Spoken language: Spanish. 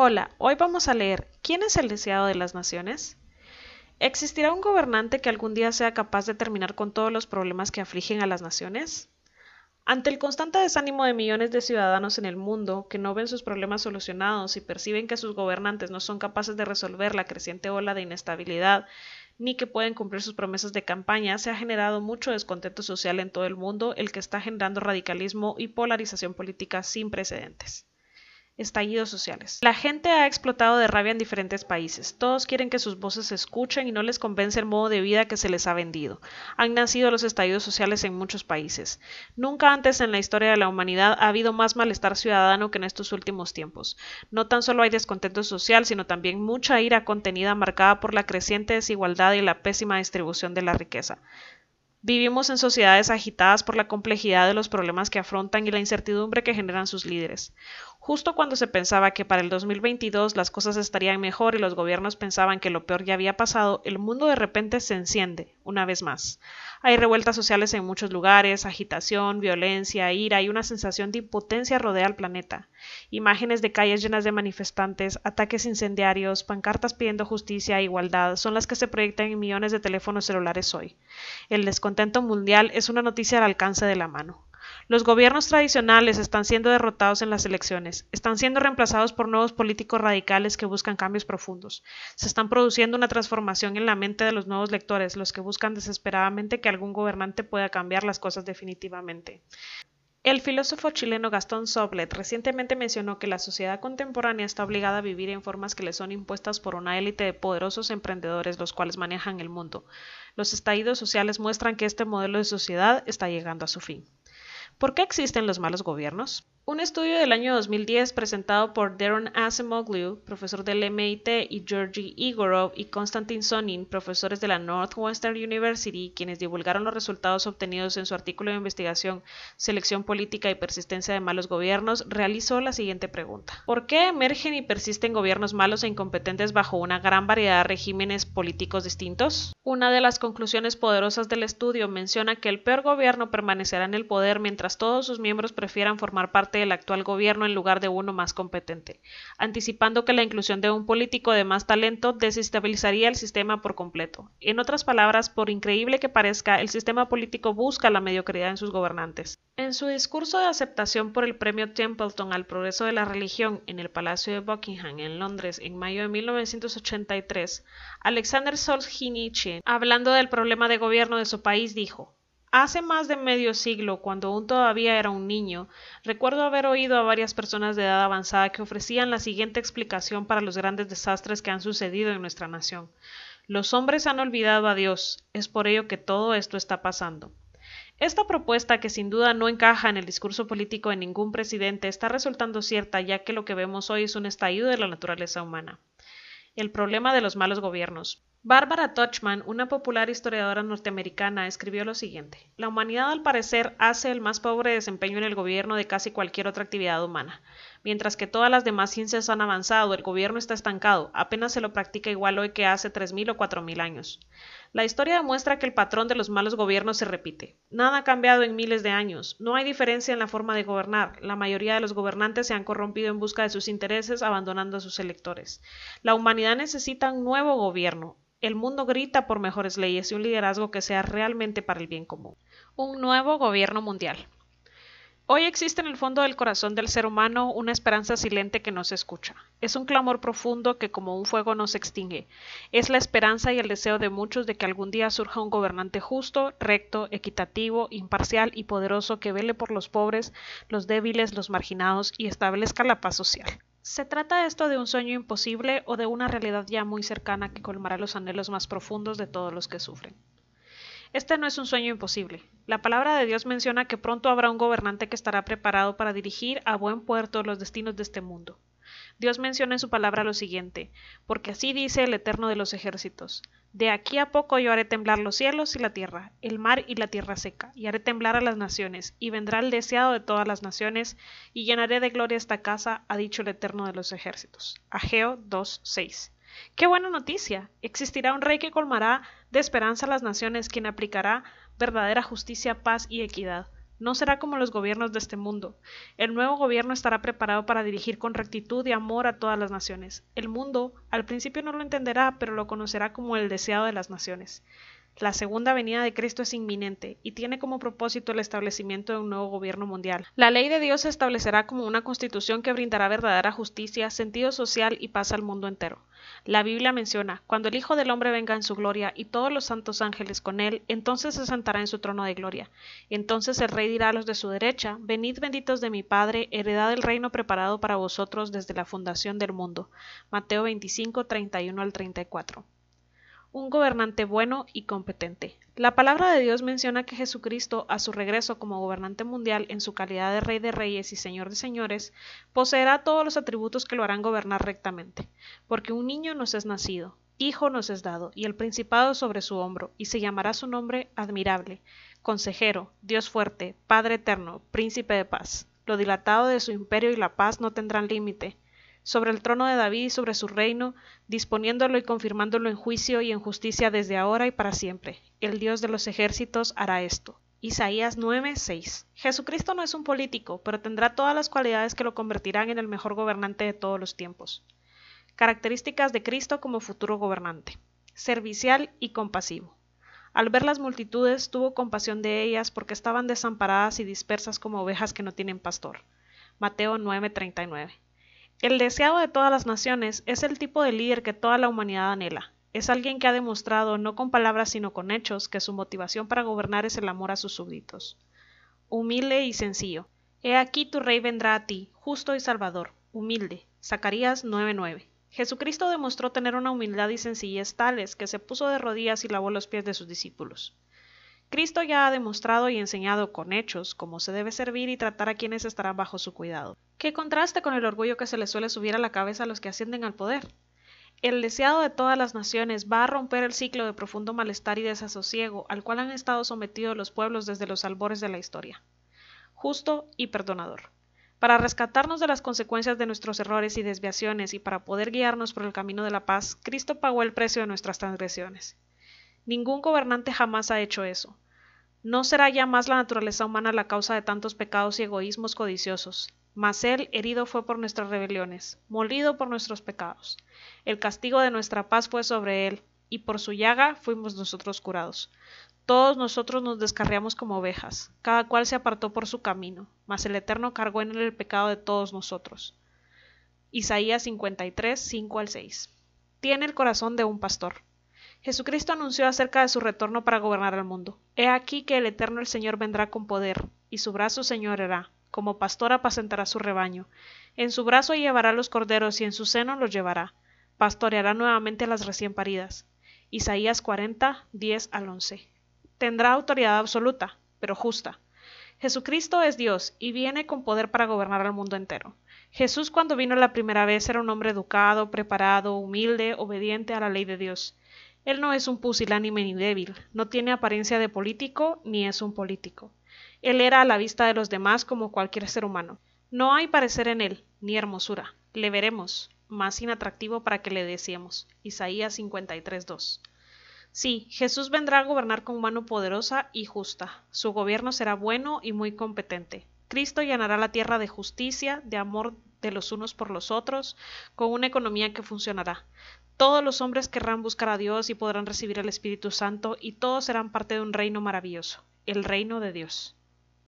Hola, hoy vamos a leer ¿Quién es el deseado de las naciones? ¿Existirá un gobernante que algún día sea capaz de terminar con todos los problemas que afligen a las naciones? Ante el constante desánimo de millones de ciudadanos en el mundo que no ven sus problemas solucionados y perciben que sus gobernantes no son capaces de resolver la creciente ola de inestabilidad ni que pueden cumplir sus promesas de campaña, se ha generado mucho descontento social en todo el mundo, el que está generando radicalismo y polarización política sin precedentes. Estallidos sociales. La gente ha explotado de rabia en diferentes países. Todos quieren que sus voces se escuchen y no les convence el modo de vida que se les ha vendido. Han nacido los estallidos sociales en muchos países. Nunca antes en la historia de la humanidad ha habido más malestar ciudadano que en estos últimos tiempos. No tan solo hay descontento social, sino también mucha ira contenida marcada por la creciente desigualdad y la pésima distribución de la riqueza. Vivimos en sociedades agitadas por la complejidad de los problemas que afrontan y la incertidumbre que generan sus líderes. Justo cuando se pensaba que para el 2022 las cosas estarían mejor y los gobiernos pensaban que lo peor ya había pasado, el mundo de repente se enciende, una vez más. Hay revueltas sociales en muchos lugares, agitación, violencia, ira y una sensación de impotencia rodea al planeta. Imágenes de calles llenas de manifestantes, ataques incendiarios, pancartas pidiendo justicia e igualdad son las que se proyectan en millones de teléfonos celulares hoy. El descontento mundial es una noticia al alcance de la mano. Los gobiernos tradicionales están siendo derrotados en las elecciones, están siendo reemplazados por nuevos políticos radicales que buscan cambios profundos. Se están produciendo una transformación en la mente de los nuevos lectores, los que buscan desesperadamente que algún gobernante pueda cambiar las cosas definitivamente. El filósofo chileno Gastón Soblet recientemente mencionó que la sociedad contemporánea está obligada a vivir en formas que le son impuestas por una élite de poderosos emprendedores los cuales manejan el mundo. Los estallidos sociales muestran que este modelo de sociedad está llegando a su fin. ¿Por qué existen los malos gobiernos? Un estudio del año 2010 presentado por Darren Acemoglu, profesor del MIT, y Georgi Igorov y Konstantin Sonin, profesores de la Northwestern University, quienes divulgaron los resultados obtenidos en su artículo de investigación Selección política y persistencia de malos gobiernos, realizó la siguiente pregunta. ¿Por qué emergen y persisten gobiernos malos e incompetentes bajo una gran variedad de regímenes políticos distintos? Una de las conclusiones poderosas del estudio menciona que el peor gobierno permanecerá en el poder mientras todos sus miembros prefieran formar parte del actual gobierno en lugar de uno más competente, anticipando que la inclusión de un político de más talento desestabilizaría el sistema por completo. En otras palabras, por increíble que parezca, el sistema político busca la mediocridad en sus gobernantes. En su discurso de aceptación por el premio Templeton al progreso de la religión en el Palacio de Buckingham en Londres en mayo de 1983, Alexander Solzhenitsyn, hablando del problema de gobierno de su país, dijo Hace más de medio siglo, cuando aún todavía era un niño, recuerdo haber oído a varias personas de edad avanzada que ofrecían la siguiente explicación para los grandes desastres que han sucedido en nuestra nación. Los hombres han olvidado a Dios, es por ello que todo esto está pasando. Esta propuesta, que sin duda no encaja en el discurso político de ningún presidente, está resultando cierta ya que lo que vemos hoy es un estallido de la naturaleza humana. El problema de los malos gobiernos. Barbara Tuchman, una popular historiadora norteamericana, escribió lo siguiente: La humanidad, al parecer, hace el más pobre desempeño en el gobierno de casi cualquier otra actividad humana. Mientras que todas las demás ciencias han avanzado, el gobierno está estancado, apenas se lo practica igual hoy que hace 3.000 o 4.000 años. La historia demuestra que el patrón de los malos gobiernos se repite. Nada ha cambiado en miles de años. No hay diferencia en la forma de gobernar. La mayoría de los gobernantes se han corrompido en busca de sus intereses, abandonando a sus electores. La humanidad necesita un nuevo gobierno, el mundo grita por mejores leyes y un liderazgo que sea realmente para el bien común. Un nuevo gobierno mundial. Hoy existe en el fondo del corazón del ser humano una esperanza silente que no se escucha. Es un clamor profundo que como un fuego no se extingue. Es la esperanza y el deseo de muchos de que algún día surja un gobernante justo, recto, equitativo, imparcial y poderoso que vele por los pobres, los débiles, los marginados y establezca la paz social. ¿Se trata esto de un sueño imposible o de una realidad ya muy cercana que colmará los anhelos más profundos de todos los que sufren? Este no es un sueño imposible. La palabra de Dios menciona que pronto habrá un gobernante que estará preparado para dirigir a buen puerto los destinos de este mundo. Dios menciona en su palabra lo siguiente, porque así dice el Eterno de los ejércitos, de aquí a poco yo haré temblar los cielos y la tierra, el mar y la tierra seca, y haré temblar a las naciones, y vendrá el deseado de todas las naciones, y llenaré de gloria esta casa, ha dicho el Eterno de los ejércitos. Ageo 2.6. ¡Qué buena noticia! Existirá un rey que colmará de esperanza a las naciones, quien aplicará verdadera justicia, paz y equidad. No será como los gobiernos de este mundo. El nuevo gobierno estará preparado para dirigir con rectitud y amor a todas las naciones. El mundo al principio no lo entenderá, pero lo conocerá como el deseado de las naciones. La segunda venida de Cristo es inminente y tiene como propósito el establecimiento de un nuevo gobierno mundial. La ley de Dios se establecerá como una constitución que brindará verdadera justicia, sentido social y paz al mundo entero. La Biblia menciona, cuando el Hijo del Hombre venga en su gloria y todos los santos ángeles con él, entonces se sentará en su trono de gloria. Entonces el Rey dirá a los de su derecha, Venid benditos de mi Padre, heredad del reino preparado para vosotros desde la fundación del mundo. Mateo 25, 31 al 34 un gobernante bueno y competente. La palabra de Dios menciona que Jesucristo, a su regreso como gobernante mundial en su calidad de Rey de Reyes y Señor de Señores, poseerá todos los atributos que lo harán gobernar rectamente, porque un niño nos es nacido, hijo nos es dado, y el principado sobre su hombro, y se llamará su nombre admirable, consejero, Dios fuerte, Padre eterno, príncipe de paz. Lo dilatado de su imperio y la paz no tendrán límite sobre el trono de David y sobre su reino, disponiéndolo y confirmándolo en juicio y en justicia desde ahora y para siempre. El Dios de los ejércitos hará esto. Isaías 9:6 Jesucristo no es un político, pero tendrá todas las cualidades que lo convertirán en el mejor gobernante de todos los tiempos. Características de Cristo como futuro gobernante. Servicial y compasivo. Al ver las multitudes tuvo compasión de ellas porque estaban desamparadas y dispersas como ovejas que no tienen pastor. Mateo 9:39 el deseado de todas las naciones es el tipo de líder que toda la humanidad anhela. Es alguien que ha demostrado, no con palabras sino con hechos, que su motivación para gobernar es el amor a sus súbditos. Humilde y sencillo. He aquí tu rey vendrá a ti, justo y salvador, humilde. Zacarías 9:9. Jesucristo demostró tener una humildad y sencillez tales que se puso de rodillas y lavó los pies de sus discípulos. Cristo ya ha demostrado y enseñado con hechos cómo se debe servir y tratar a quienes estarán bajo su cuidado. Qué contraste con el orgullo que se les suele subir a la cabeza a los que ascienden al poder. El deseado de todas las naciones va a romper el ciclo de profundo malestar y desasosiego al cual han estado sometidos los pueblos desde los albores de la historia. Justo y perdonador. Para rescatarnos de las consecuencias de nuestros errores y desviaciones y para poder guiarnos por el camino de la paz, Cristo pagó el precio de nuestras transgresiones. Ningún gobernante jamás ha hecho eso. No será ya más la naturaleza humana la causa de tantos pecados y egoísmos codiciosos, mas él herido fue por nuestras rebeliones, molido por nuestros pecados. El castigo de nuestra paz fue sobre él, y por su llaga fuimos nosotros curados. Todos nosotros nos descarriamos como ovejas, cada cual se apartó por su camino, mas el Eterno cargó en él el pecado de todos nosotros. Isaías 53, 5 al 6. Tiene el corazón de un pastor. Jesucristo anunció acerca de su retorno para gobernar el mundo. He aquí que el Eterno el Señor vendrá con poder, y su brazo señorará, como pastor apacentará su rebaño. En su brazo llevará los corderos y en su seno los llevará. Pastoreará nuevamente las recién paridas. Isaías 40, 10 al 11. Tendrá autoridad absoluta, pero justa. Jesucristo es Dios y viene con poder para gobernar al mundo entero. Jesús cuando vino la primera vez era un hombre educado, preparado, humilde, obediente a la ley de Dios. Él no es un pusilánime ni débil, no tiene apariencia de político ni es un político. Él era a la vista de los demás como cualquier ser humano. No hay parecer en él, ni hermosura. Le veremos, más inatractivo para que le deseemos. Isaías 53.2. Sí, Jesús vendrá a gobernar con mano poderosa y justa. Su gobierno será bueno y muy competente. Cristo llenará la tierra de justicia, de amor de los unos por los otros, con una economía que funcionará. Todos los hombres querrán buscar a Dios y podrán recibir el Espíritu Santo y todos serán parte de un reino maravilloso, el reino de Dios.